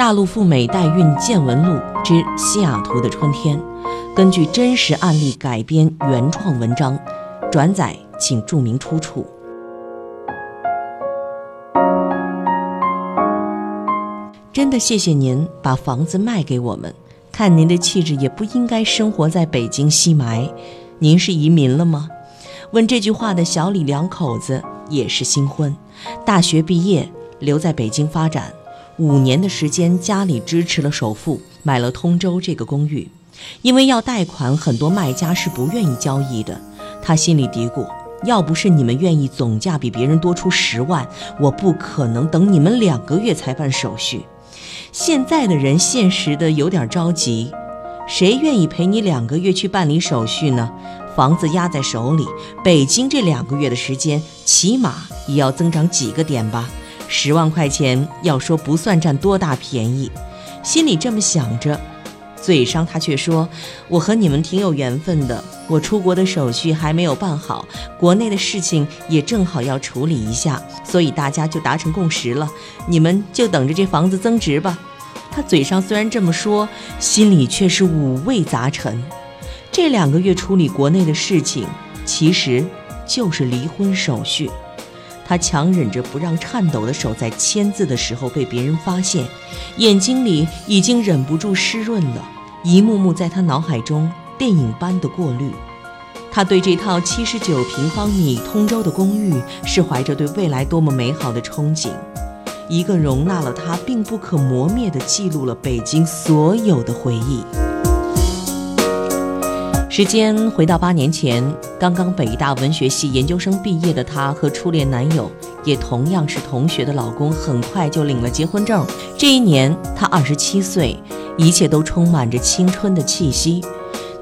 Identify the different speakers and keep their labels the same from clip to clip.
Speaker 1: 大陆赴美代孕见闻录之西雅图的春天，根据真实案例改编原创文章，转载请注明出处。真的谢谢您把房子卖给我们，看您的气质也不应该生活在北京西埋。您是移民了吗？问这句话的小李两口子也是新婚，大学毕业留在北京发展。五年的时间，家里支持了首付，买了通州这个公寓。因为要贷款，很多卖家是不愿意交易的。他心里嘀咕：要不是你们愿意总价比别人多出十万，我不可能等你们两个月才办手续。现在的人现实的有点着急，谁愿意陪你两个月去办理手续呢？房子压在手里，北京这两个月的时间，起码也要增长几个点吧。十万块钱，要说不算占多大便宜，心里这么想着，嘴上他却说：“我和你们挺有缘分的，我出国的手续还没有办好，国内的事情也正好要处理一下，所以大家就达成共识了，你们就等着这房子增值吧。”他嘴上虽然这么说，心里却是五味杂陈。这两个月处理国内的事情，其实就是离婚手续。他强忍着不让颤抖的手在签字的时候被别人发现，眼睛里已经忍不住湿润了，一幕幕在他脑海中电影般的过滤。他对这套七十九平方米通州的公寓是怀着对未来多么美好的憧憬，一个容纳了他并不可磨灭的记录了北京所有的回忆。时间回到八年前，刚刚北大文学系研究生毕业的她和初恋男友，也同样是同学的老公，很快就领了结婚证。这一年，她二十七岁，一切都充满着青春的气息。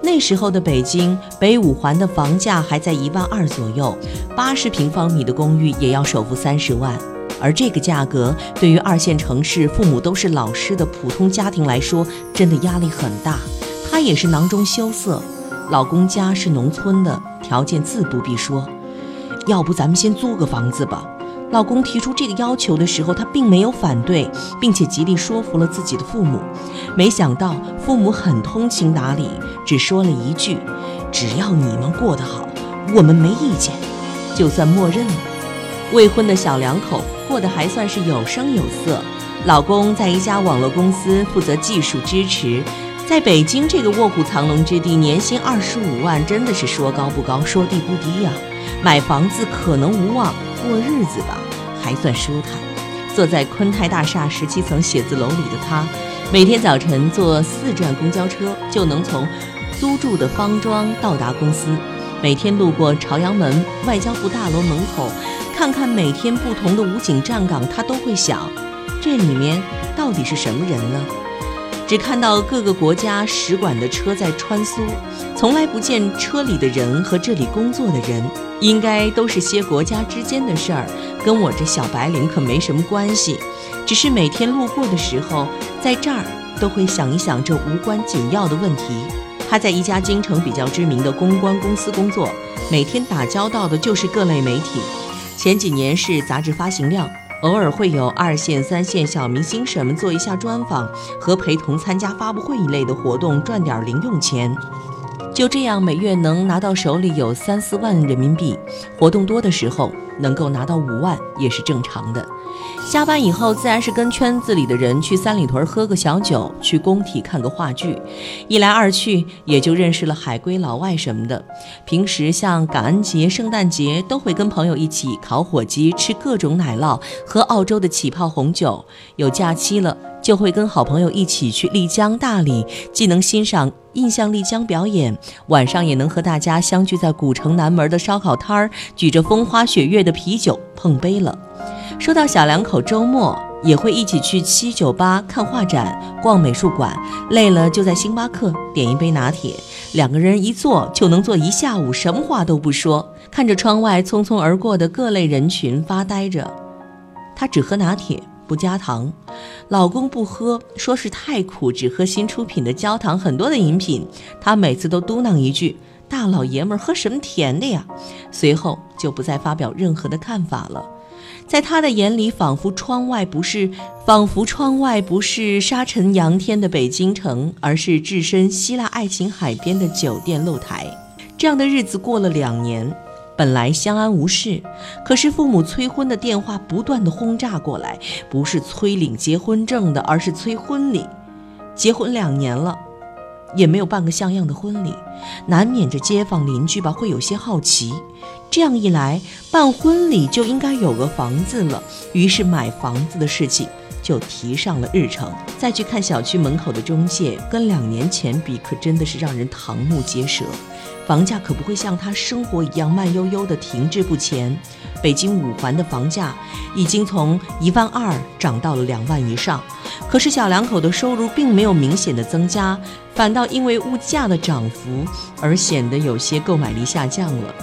Speaker 1: 那时候的北京，北五环的房价还在一万二左右，八十平方米的公寓也要首付三十万。而这个价格，对于二线城市、父母都是老师的普通家庭来说，真的压力很大。她也是囊中羞涩。老公家是农村的，条件自不必说。要不咱们先租个房子吧？老公提出这个要求的时候，他并没有反对，并且极力说服了自己的父母。没想到父母很通情达理，只说了一句：“只要你们过得好，我们没意见。”就算默认了。未婚的小两口过得还算是有声有色。老公在一家网络公司负责技术支持。在北京这个卧虎藏龙之地，年薪二十五万真的是说高不高，说低不低呀。买房子可能无望，过日子吧还算舒坦。坐在昆泰大厦十七层写字楼里的他，每天早晨坐四站公交车就能从租住的方庄到达公司。每天路过朝阳门外交部大楼门口，看看每天不同的武警站岗，他都会想：这里面到底是什么人呢？只看到各个国家使馆的车在穿梭，从来不见车里的人和这里工作的人，应该都是些国家之间的事儿，跟我这小白领可没什么关系。只是每天路过的时候，在这儿都会想一想这无关紧要的问题。他在一家京城比较知名的公关公司工作，每天打交道的就是各类媒体。前几年是杂志发行量。偶尔会有二线、三线小明星什么做一下专访和陪同参加发布会一类的活动，赚点零用钱。就这样，每月能拿到手里有三四万人民币。活动多的时候，能够拿到五万也是正常的。下班以后，自然是跟圈子里的人去三里屯喝个小酒，去工体看个话剧，一来二去也就认识了海归老外什么的。平时像感恩节、圣诞节，都会跟朋友一起烤火鸡，吃各种奶酪，喝澳洲的起泡红酒。有假期了，就会跟好朋友一起去丽江、大理，既能欣赏印象丽江表演，晚上也能和大家相聚在古城南门的烧烤摊儿，举着风花雪月的啤酒碰杯了。说到小两口周末也会一起去七九八看画展、逛美术馆，累了就在星巴克点一杯拿铁，两个人一坐就能坐一下午，什么话都不说，看着窗外匆匆而过的各类人群发呆着。他只喝拿铁不加糖，老公不喝，说是太苦，只喝新出品的焦糖很多的饮品。他每次都嘟囔一句：“大老爷们儿喝什么甜的呀？”随后就不再发表任何的看法了。在他的眼里，仿佛窗外不是仿佛窗外不是沙尘扬天的北京城，而是置身希腊爱情海边的酒店露台。这样的日子过了两年，本来相安无事，可是父母催婚的电话不断的轰炸过来，不是催领结婚证的，而是催婚礼。结婚两年了，也没有办个像样的婚礼，难免这街坊邻居吧会有些好奇。这样一来，办婚礼就应该有个房子了，于是买房子的事情就提上了日程。再去看小区门口的中介，跟两年前比，可真的是让人瞠目结舌。房价可不会像他生活一样慢悠悠的停滞不前。北京五环的房价已经从一万二涨到了两万以上，可是小两口的收入并没有明显的增加，反倒因为物价的涨幅而显得有些购买力下降了。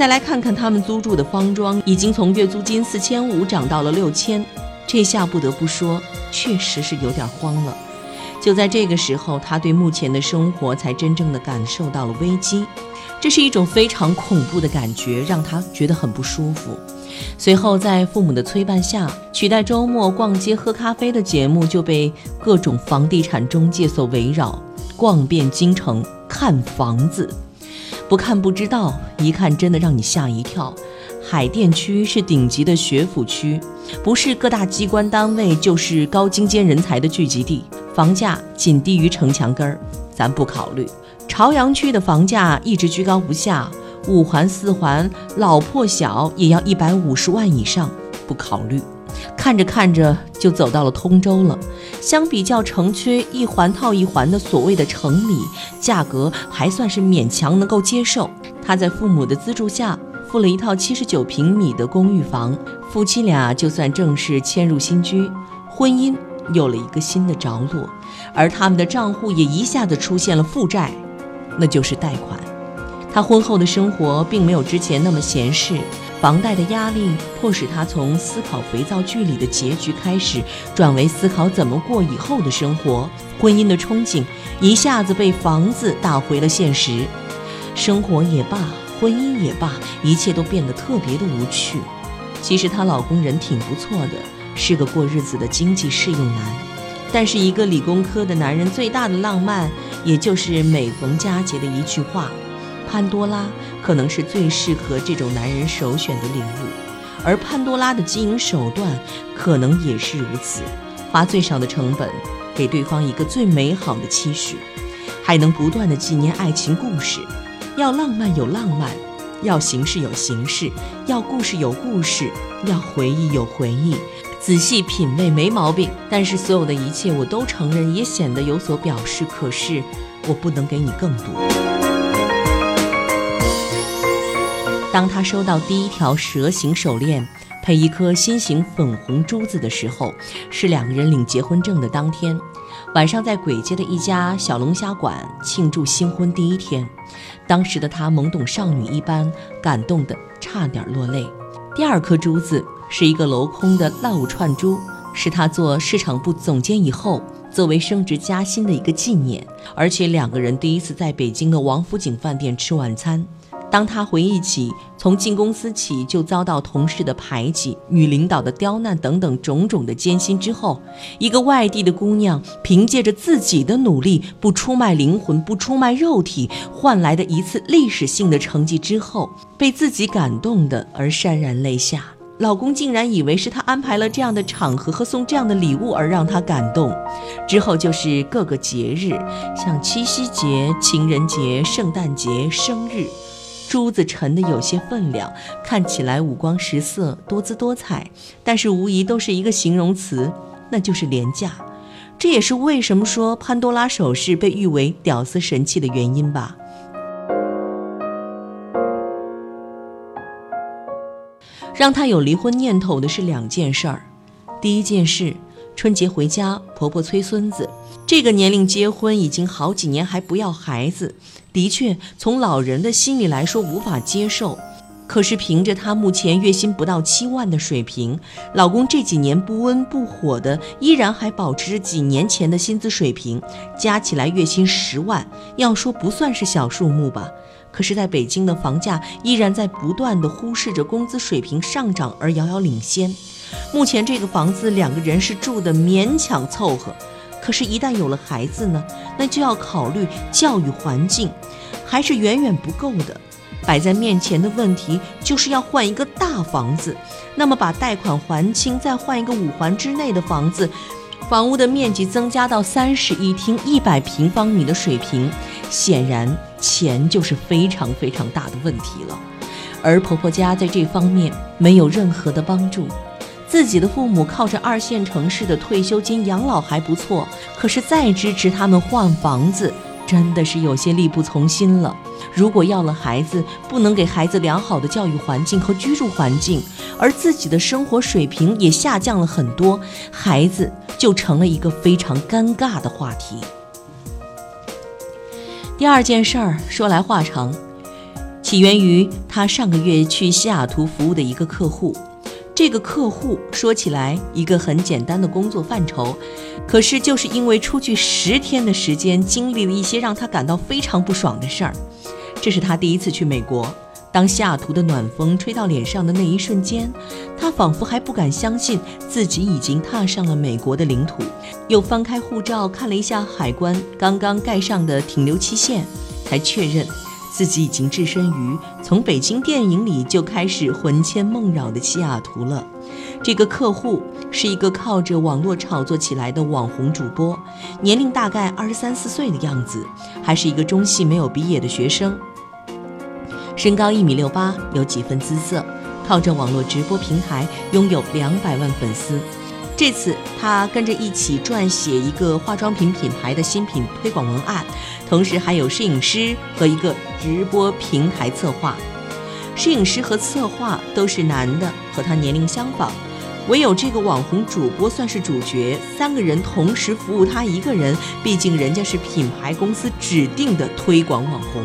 Speaker 1: 再来看看他们租住的方庄，已经从月租金四千五涨到了六千，这下不得不说，确实是有点慌了。就在这个时候，他对目前的生活才真正的感受到了危机，这是一种非常恐怖的感觉，让他觉得很不舒服。随后，在父母的催办下，取代周末逛街喝咖啡的节目就被各种房地产中介所围绕，逛遍京城看房子。不看不知道，一看真的让你吓一跳。海淀区是顶级的学府区，不是各大机关单位，就是高精尖人才的聚集地。房价仅低于城墙根儿，咱不考虑。朝阳区的房价一直居高不下，五环四环老破小也要一百五十万以上，不考虑。看着看着就走到了通州了。相比较城区一环套一环的所谓的城里，价格还算是勉强能够接受。他在父母的资助下，付了一套七十九平米的公寓房，夫妻俩就算正式迁入新居，婚姻有了一个新的着落，而他们的账户也一下子出现了负债，那就是贷款。他婚后的生活并没有之前那么闲适。房贷的压力迫使他从思考肥皂剧里的结局开始，转为思考怎么过以后的生活。婚姻的憧憬一下子被房子打回了现实，生活也罢，婚姻也罢，一切都变得特别的无趣。其实她老公人挺不错的，是个过日子的经济适用男，但是一个理工科的男人最大的浪漫，也就是每逢佳节的一句话。潘多拉可能是最适合这种男人首选的礼物，而潘多拉的经营手段可能也是如此，花最少的成本给对方一个最美好的期许，还能不断的纪念爱情故事。要浪漫有浪漫，要形式有形式，要故事有故事，要回忆有回忆，仔细品味没毛病。但是所有的一切我都承认，也显得有所表示。可是我不能给你更多。当他收到第一条蛇形手链，配一颗心形粉红珠子的时候，是两个人领结婚证的当天晚上，在簋街的一家小龙虾馆庆祝新婚第一天。当时的他懵懂少女一般，感动得差点落泪。第二颗珠子是一个镂空的 love 串珠，是他做市场部总监以后作为升职加薪的一个纪念，而且两个人第一次在北京的王府井饭店吃晚餐。当他回忆起从进公司起就遭到同事的排挤、女领导的刁难等等种种的艰辛之后，一个外地的姑娘凭借着自己的努力，不出卖灵魂、不出卖肉体，换来的一次历史性的成绩之后，被自己感动的而潸然泪下。老公竟然以为是他安排了这样的场合和送这样的礼物而让他感动。之后就是各个节日，像七夕节、情人节、圣诞节、生日。珠子沉的有些分量，看起来五光十色、多姿多彩，但是无疑都是一个形容词，那就是廉价。这也是为什么说潘多拉首饰被誉为屌丝神器的原因吧。让他有离婚念头的是两件事儿，第一件事，春节回家，婆婆催孙子，这个年龄结婚已经好几年还不要孩子。的确，从老人的心理来说无法接受。可是凭着她目前月薪不到七万的水平，老公这几年不温不火的，依然还保持着几年前的薪资水平，加起来月薪十万，要说不算是小数目吧。可是，在北京的房价依然在不断的忽视着工资水平上涨而遥遥领先。目前这个房子两个人是住的勉强凑合，可是，一旦有了孩子呢，那就要考虑教育环境，还是远远不够的。摆在面前的问题就是要换一个大房子，那么把贷款还清，再换一个五环之内的房子，房屋的面积增加到三室一厅、一百平方米的水平，显然钱就是非常非常大的问题了。而婆婆家在这方面没有任何的帮助，自己的父母靠着二线城市的退休金养老还不错，可是再支持他们换房子。真的是有些力不从心了。如果要了孩子，不能给孩子良好的教育环境和居住环境，而自己的生活水平也下降了很多，孩子就成了一个非常尴尬的话题。第二件事儿说来话长，起源于他上个月去西雅图服务的一个客户。这个客户说起来一个很简单的工作范畴，可是就是因为出去十天的时间，经历了一些让他感到非常不爽的事儿。这是他第一次去美国，当西雅图的暖风吹到脸上的那一瞬间，他仿佛还不敢相信自己已经踏上了美国的领土。又翻开护照看了一下海关刚刚盖上的停留期限，才确认。自己已经置身于从北京电影里就开始魂牵梦绕的西雅图了。这个客户是一个靠着网络炒作起来的网红主播，年龄大概二十三四岁的样子，还是一个中戏没有毕业的学生，身高一米六八，有几分姿色，靠着网络直播平台拥有两百万粉丝。这次他跟着一起撰写一个化妆品品牌的新品推广文案，同时还有摄影师和一个直播平台策划。摄影师和策划都是男的，和他年龄相仿，唯有这个网红主播算是主角。三个人同时服务他一个人，毕竟人家是品牌公司指定的推广网红。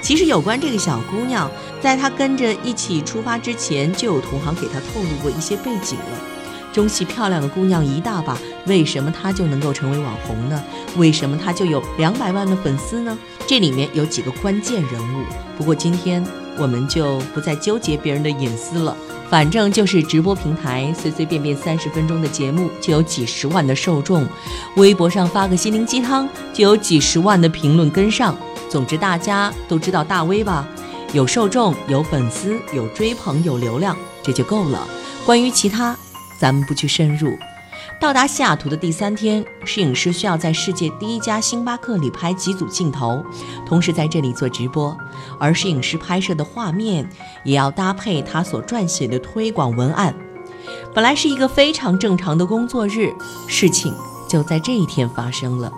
Speaker 1: 其实有关这个小姑娘，在她跟着一起出发之前，就有同行给她透露过一些背景了。中戏漂亮的姑娘一大把，为什么她就能够成为网红呢？为什么她就有两百万的粉丝呢？这里面有几个关键人物。不过今天我们就不再纠结别人的隐私了，反正就是直播平台，随随便便三十分钟的节目就有几十万的受众，微博上发个心灵鸡汤就有几十万的评论跟上。总之大家都知道大 V 吧？有受众，有粉丝，有追捧，有流量，这就够了。关于其他。咱们不去深入。到达西雅图的第三天，摄影师需要在世界第一家星巴克里拍几组镜头，同时在这里做直播。而摄影师拍摄的画面也要搭配他所撰写的推广文案。本来是一个非常正常的工作日，事情就在这一天发生了。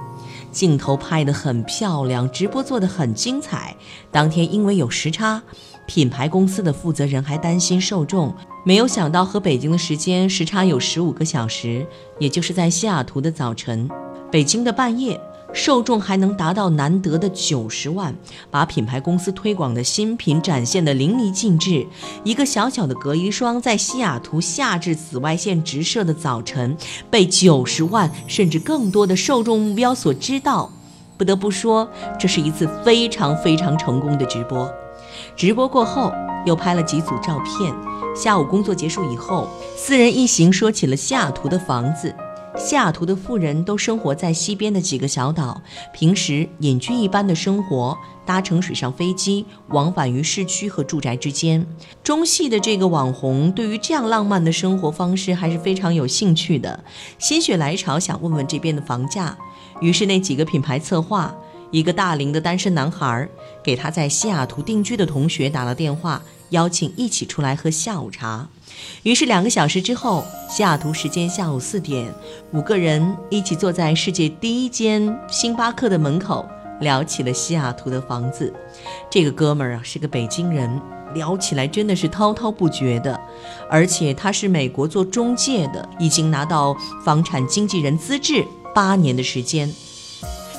Speaker 1: 镜头拍得很漂亮，直播做得很精彩。当天因为有时差，品牌公司的负责人还担心受众。没有想到和北京的时间时差有十五个小时，也就是在西雅图的早晨，北京的半夜，受众还能达到难得的九十万，把品牌公司推广的新品展现的淋漓尽致。一个小小的隔离霜，在西雅图夏至紫外线直射的早晨，被九十万甚至更多的受众目标所知道。不得不说，这是一次非常非常成功的直播。直播过后，又拍了几组照片。下午工作结束以后，四人一行说起了西雅图的房子。西雅图的富人都生活在西边的几个小岛，平时隐居一般的生活，搭乘水上飞机往返于市区和住宅之间。中戏的这个网红对于这样浪漫的生活方式还是非常有兴趣的，心血来潮想问问这边的房价。于是那几个品牌策划，一个大龄的单身男孩，给他在西雅图定居的同学打了电话。邀请一起出来喝下午茶，于是两个小时之后，西雅图时间下午四点，五个人一起坐在世界第一间星巴克的门口，聊起了西雅图的房子。这个哥们儿啊是个北京人，聊起来真的是滔滔不绝的，而且他是美国做中介的，已经拿到房产经纪人资质八年的时间。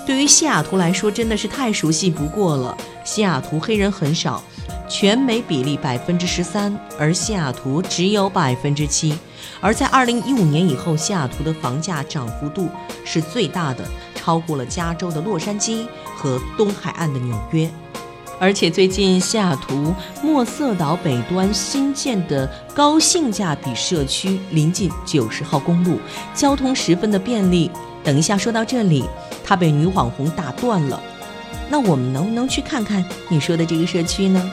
Speaker 1: 对于西雅图来说，真的是太熟悉不过了。西雅图黑人很少。全美比例百分之十三，而西雅图只有百分之七。而在二零一五年以后，西雅图的房价涨幅度是最大的，超过了加州的洛杉矶和东海岸的纽约。而且最近西雅图莫瑟岛北端新建的高性价比社区临近九十号公路，交通十分的便利。等一下说到这里，他被女网红打断了。那我们能不能去看看你说的这个社区呢？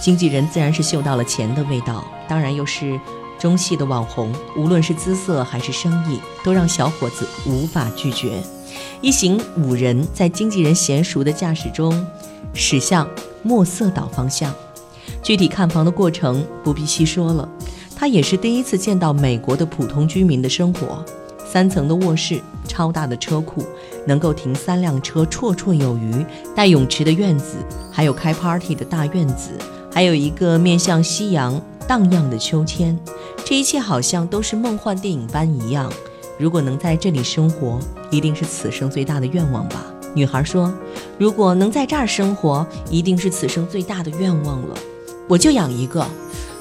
Speaker 1: 经纪人自然是嗅到了钱的味道，当然又是中戏的网红，无论是姿色还是生意，都让小伙子无法拒绝。一行五人在经纪人娴熟的驾驶中。驶向墨色岛方向，具体看房的过程不必细说了。他也是第一次见到美国的普通居民的生活：三层的卧室，超大的车库，能够停三辆车绰绰有余，带泳池的院子，还有开 party 的大院子，还有一个面向夕阳荡漾的秋千。这一切好像都是梦幻电影般一样。如果能在这里生活，一定是此生最大的愿望吧。女孩说：“如果能在这儿生活，一定是此生最大的愿望了。我就养一个，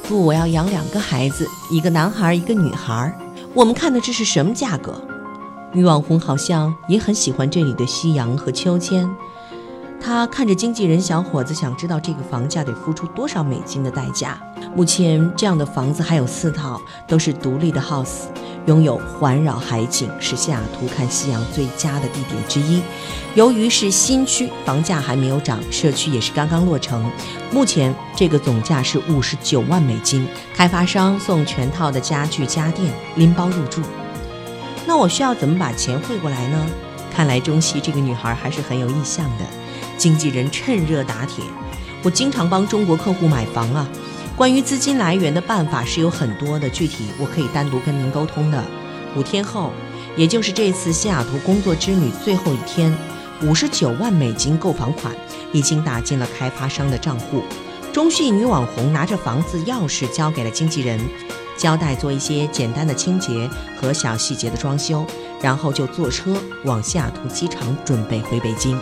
Speaker 1: 不，我要养两个孩子，一个男孩，一个女孩。我们看的这是什么价格？”女网红好像也很喜欢这里的夕阳和秋千。她看着经纪人小伙子，想知道这个房价得付出多少美金的代价。目前这样的房子还有四套，都是独立的 house。拥有环绕海景，是西雅图看夕阳最佳的地点之一。由于是新区，房价还没有涨，社区也是刚刚落成。目前这个总价是五十九万美金，开发商送全套的家具家电，拎包入住。那我需要怎么把钱汇过来呢？看来中西这个女孩还是很有意向的。经纪人趁热打铁：“我经常帮中国客户买房啊。”关于资金来源的办法是有很多的，具体我可以单独跟您沟通的。五天后，也就是这次西雅图工作之旅最后一天，五十九万美金购房款已经打进了开发商的账户。中戏女网红拿着房子钥匙交给了经纪人，交代做一些简单的清洁和小细节的装修，然后就坐车往西雅图机场准备回北京。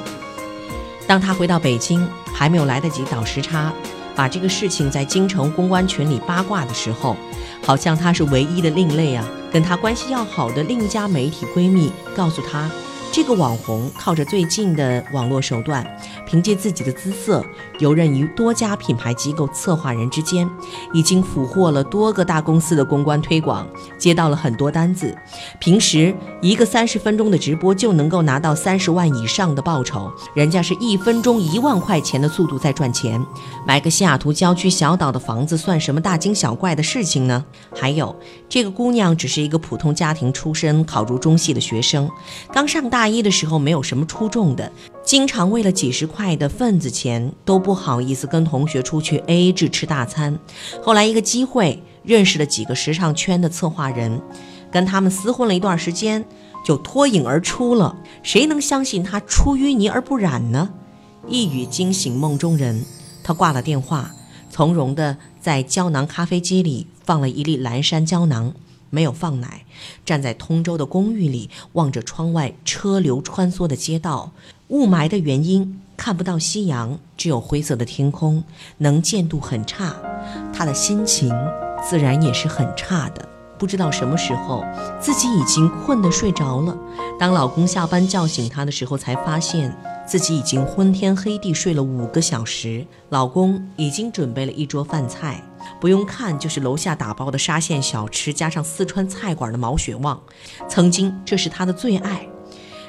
Speaker 1: 当他回到北京，还没有来得及倒时差。把这个事情在京城公关群里八卦的时候，好像她是唯一的另类啊！跟她关系要好的另一家媒体闺蜜告诉她。这个网红靠着最近的网络手段，凭借自己的姿色，游刃于多家品牌机构策划人之间，已经俘获了多个大公司的公关推广，接到了很多单子。平时一个三十分钟的直播就能够拿到三十万以上的报酬，人家是一分钟一万块钱的速度在赚钱。买个西雅图郊区小岛的房子算什么大惊小怪的事情呢？还有，这个姑娘只是一个普通家庭出身，考入中戏的学生，刚上大。大一的时候没有什么出众的，经常为了几十块的份子钱都不好意思跟同学出去 AA 制吃大餐。后来一个机会认识了几个时尚圈的策划人，跟他们厮混了一段时间，就脱颖而出了。谁能相信他出淤泥而不染呢？一语惊醒梦中人，他挂了电话，从容的在胶囊咖啡机里放了一粒蓝山胶囊。没有放奶，站在通州的公寓里，望着窗外车流穿梭的街道，雾霾的原因看不到夕阳，只有灰色的天空，能见度很差。他的心情自然也是很差的。不知道什么时候，自己已经困得睡着了。当老公下班叫醒她的时候，才发现自己已经昏天黑地睡了五个小时。老公已经准备了一桌饭菜。不用看，就是楼下打包的沙县小吃，加上四川菜馆的毛血旺，曾经这是她的最爱。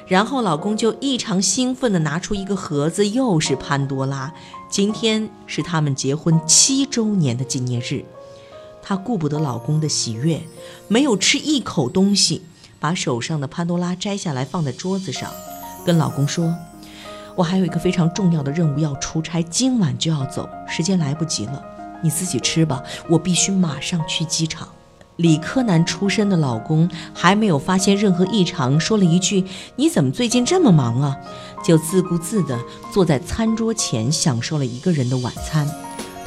Speaker 1: 然后老公就异常兴奋地拿出一个盒子，又是潘多拉。今天是他们结婚七周年的纪念日，她顾不得老公的喜悦，没有吃一口东西，把手上的潘多拉摘下来放在桌子上，跟老公说：“我还有一个非常重要的任务要出差，今晚就要走，时间来不及了。”你自己吃吧，我必须马上去机场。理科男出身的老公还没有发现任何异常，说了一句：“你怎么最近这么忙啊？”就自顾自地坐在餐桌前享受了一个人的晚餐。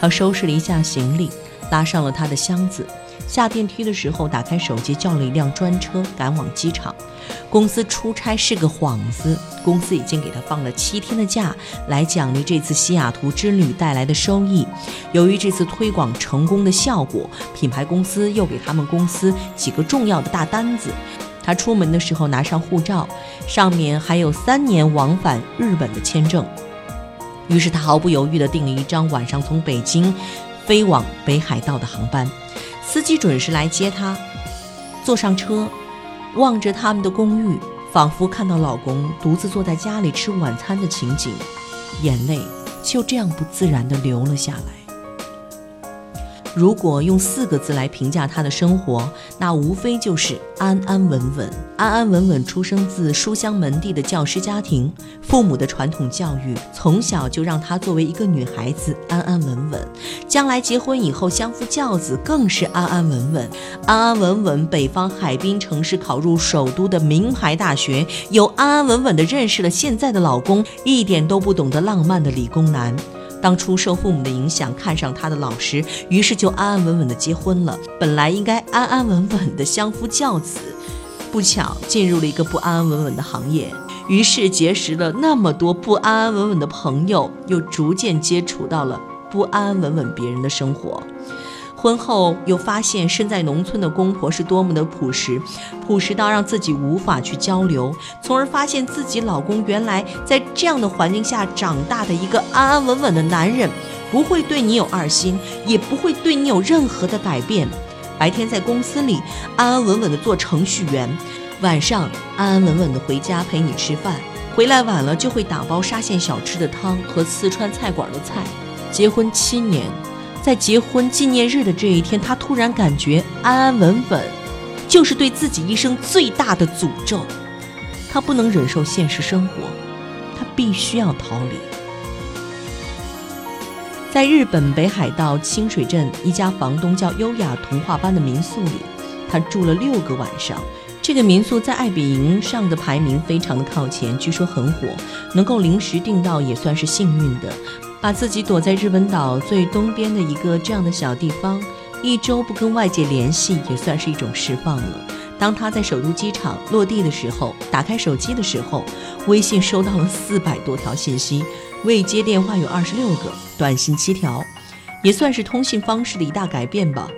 Speaker 1: 他收拾了一下行李，拉上了他的箱子。下电梯的时候，打开手机叫了一辆专车赶往机场。公司出差是个幌子，公司已经给他放了七天的假来奖励这次西雅图之旅带来的收益。由于这次推广成功的效果，品牌公司又给他们公司几个重要的大单子。他出门的时候拿上护照，上面还有三年往返日本的签证。于是他毫不犹豫地订了一张晚上从北京飞往北海道的航班，司机准时来接她。坐上车，望着他们的公寓，仿佛看到老公独自坐在家里吃晚餐的情景，眼泪就这样不自然地流了下来。如果用四个字来评价他的生活，那无非就是安安稳稳。安安稳稳出生自书香门第的教师家庭，父母的传统教育从小就让她作为一个女孩子安安稳稳。将来结婚以后相夫教子更是安安稳稳。安安稳稳，北方海滨城市考入首都的名牌大学，又安安稳稳地认识了现在的老公，一点都不懂得浪漫的理工男。当初受父母的影响看上他的老师，于是就安安稳稳的结婚了。本来应该安安稳稳的相夫教子，不巧进入了一个不安安稳稳的行业，于是结识了那么多不安安稳稳的朋友，又逐渐接触到了不安安稳稳别人的生活。婚后又发现身在农村的公婆是多么的朴实，朴实到让自己无法去交流，从而发现自己老公原来在这样的环境下长大的一个安安稳稳的男人，不会对你有二心，也不会对你有任何的改变。白天在公司里安安稳稳的做程序员，晚上安安稳稳的回家陪你吃饭，回来晚了就会打包沙县小吃的汤和四川菜馆的菜。结婚七年。在结婚纪念日的这一天，他突然感觉安安稳稳，就是对自己一生最大的诅咒。他不能忍受现实生活，他必须要逃离。在日本北海道清水镇一家房东叫优雅童话般的民宿里，他住了六个晚上。这个民宿在爱彼迎上的排名非常的靠前，据说很火，能够临时订到也算是幸运的。把自己躲在日本岛最东边的一个这样的小地方，一周不跟外界联系也算是一种释放了。当他在首都机场落地的时候，打开手机的时候，微信收到了四百多条信息，未接电话有二十六个，短信七条，也算是通信方式的一大改变吧。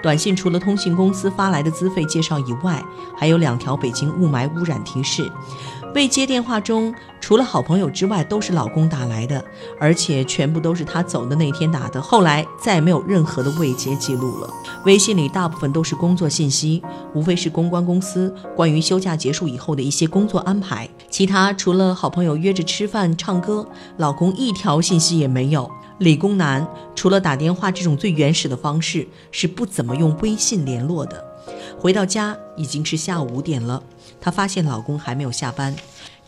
Speaker 1: 短信除了通信公司发来的资费介绍以外，还有两条北京雾霾污染提示。未接电话中，除了好朋友之外，都是老公打来的，而且全部都是他走的那天打的。后来再也没有任何的未接记录了。微信里大部分都是工作信息，无非是公关公司关于休假结束以后的一些工作安排。其他除了好朋友约着吃饭、唱歌，老公一条信息也没有。理工男除了打电话这种最原始的方式，是不怎么用微信联络的。回到家已经是下午五点了。她发现老公还没有下班，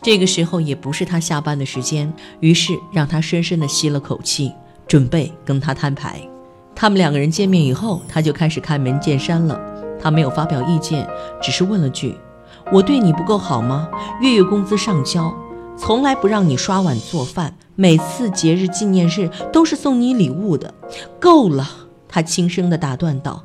Speaker 1: 这个时候也不是她下班的时间，于是让她深深地吸了口气，准备跟他摊牌。他们两个人见面以后，她就开始开门见山了。她没有发表意见，只是问了句：“我对你不够好吗？月月工资上交，从来不让你刷碗做饭，每次节日纪念日都是送你礼物的，够了。”她轻声地打断道。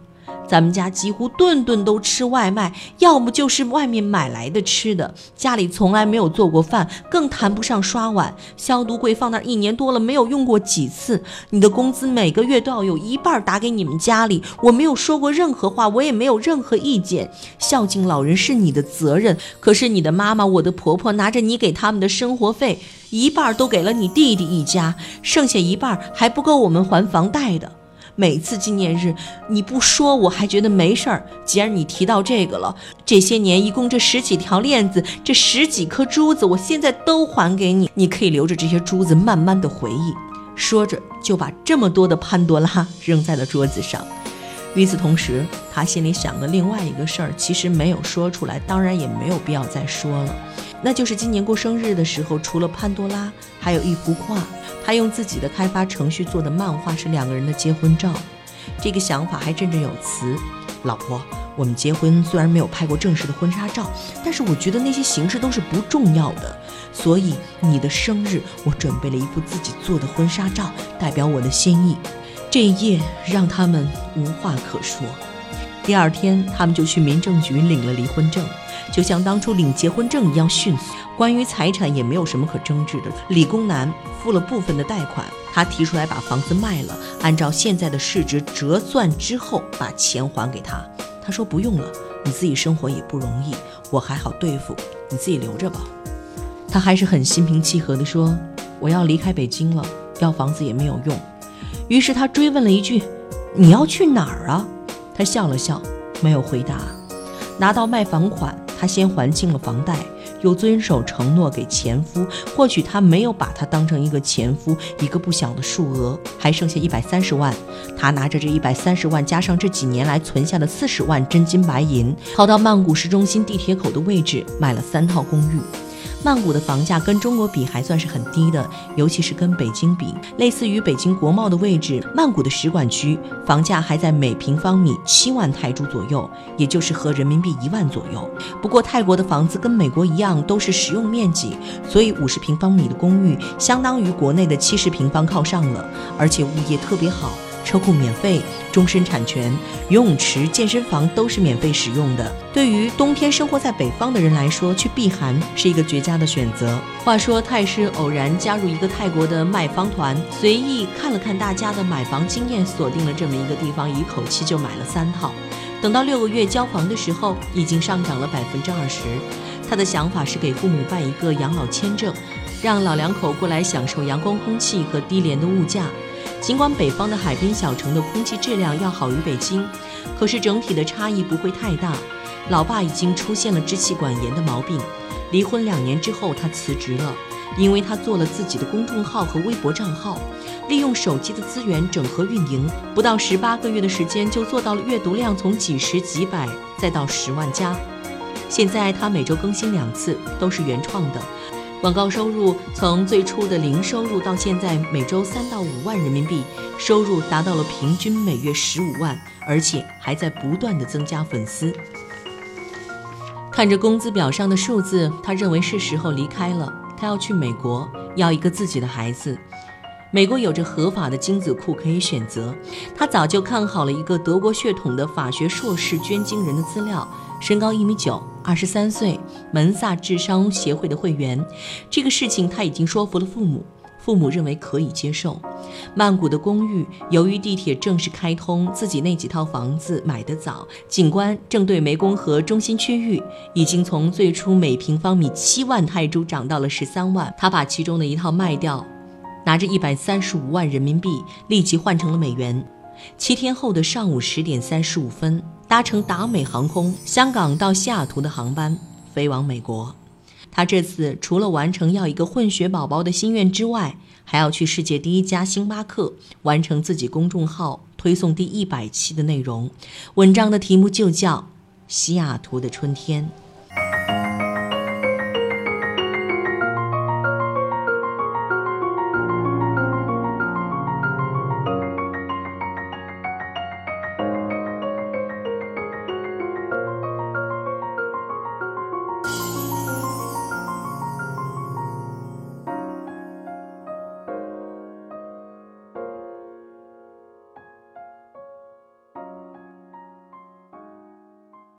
Speaker 1: 咱们家几乎顿顿都吃外卖，要么就是外面买来的吃的，家里从来没有做过饭，更谈不上刷碗。消毒柜放那一年多了，没有用过几次。你的工资每个月都要有一半打给你们家里，我没有说过任何话，我也没有任何意见。孝敬老人是你的责任，可是你的妈妈、我的婆婆拿着你给他们的生活费，一半都给了你弟弟一家，剩下一半还不够我们还房贷的。每次纪念日你不说我还觉得没事儿，既然你提到这个了，这些年一共这十几条链子，这十几颗珠子，我现在都还给你，你可以留着这些珠子慢慢的回忆。说着就把这么多的潘多拉扔在了桌子上。与此同时，他心里想的另外一个事儿，其实没有说出来，当然也没有必要再说了，那就是今年过生日的时候，除了潘多拉，还有一幅画。他用自己的开发程序做的漫画是两个人的结婚照，这个想法还振振有词。老婆，我们结婚虽然没有拍过正式的婚纱照，但是我觉得那些形式都是不重要的。所以你的生日，我准备了一幅自己做的婚纱照，代表我的心意。这一夜让他们无话可说。第二天，他们就去民政局领了离婚证，就像当初领结婚证一样迅速。关于财产也没有什么可争执的。理工男付了部分的贷款，他提出来把房子卖了，按照现在的市值折算之后把钱还给他。他说不用了，你自己生活也不容易，我还好对付，你自己留着吧。他还是很心平气和地说：“我要离开北京了，要房子也没有用。于是他追问了一句：“你要去哪儿啊？”他笑了笑，没有回答。拿到卖房款，她先还清了房贷。又遵守承诺给前夫，或许她没有把他当成一个前夫，一个不小的数额，还剩下一百三十万。她拿着这一百三十万，加上这几年来存下的四十万真金白银，跑到曼谷市中心地铁口的位置买了三套公寓。曼谷的房价跟中国比还算是很低的，尤其是跟北京比，类似于北京国贸的位置，曼谷的使馆区房价还在每平方米七万泰铢左右，也就是合人民币一万左右。不过泰国的房子跟美国一样都是实用面积，所以五十平方米的公寓相当于国内的七十平方靠上了，而且物业特别好。车库免费，终身产权，游泳池、健身房都是免费使用的。对于冬天生活在北方的人来说，去避寒是一个绝佳的选择。话说，泰师偶然加入一个泰国的卖方团，随意看了看大家的买房经验，锁定了这么一个地方，一口气就买了三套。等到六个月交房的时候，已经上涨了百分之二十。他的想法是给父母办一个养老签证，让老两口过来享受阳光空气和低廉的物价。尽管北方的海滨小城的空气质量要好于北京，可是整体的差异不会太大。老爸已经出现了支气管炎的毛病，离婚两年之后他辞职了，因为他做了自己的公众号和微博账号，利用手机的资源整合运营，不到十八个月的时间就做到了阅读量从几十几百再到十万加。现在他每周更新两次，都是原创的。广告收入从最初的零收入到现在每周三到五万人民币，收入达到了平均每月十五万，而且还在不断的增加粉丝。看着工资表上的数字，他认为是时候离开了。他要去美国，要一个自己的孩子。美国有着合法的精子库可以选择。他早就看好了一个德国血统的法学硕士捐精人的资料。身高一米九，二十三岁，门萨智商协会的会员。这个事情他已经说服了父母，父母认为可以接受。曼谷的公寓，由于地铁正式开通，自己那几套房子买得早，景观正对湄公河中心区域，已经从最初每平方米七万泰铢涨到了十三万。他把其中的一套卖掉，拿着一百三十五万人民币，立即换成了美元。七天后的上午十点三十五分，搭乘达美航空香港到西雅图的航班飞往美国。他这次除了完成要一个混血宝宝的心愿之外，还要去世界第一家星巴克完成自己公众号推送第一百期的内容。文章的题目就叫《西雅图的春天》。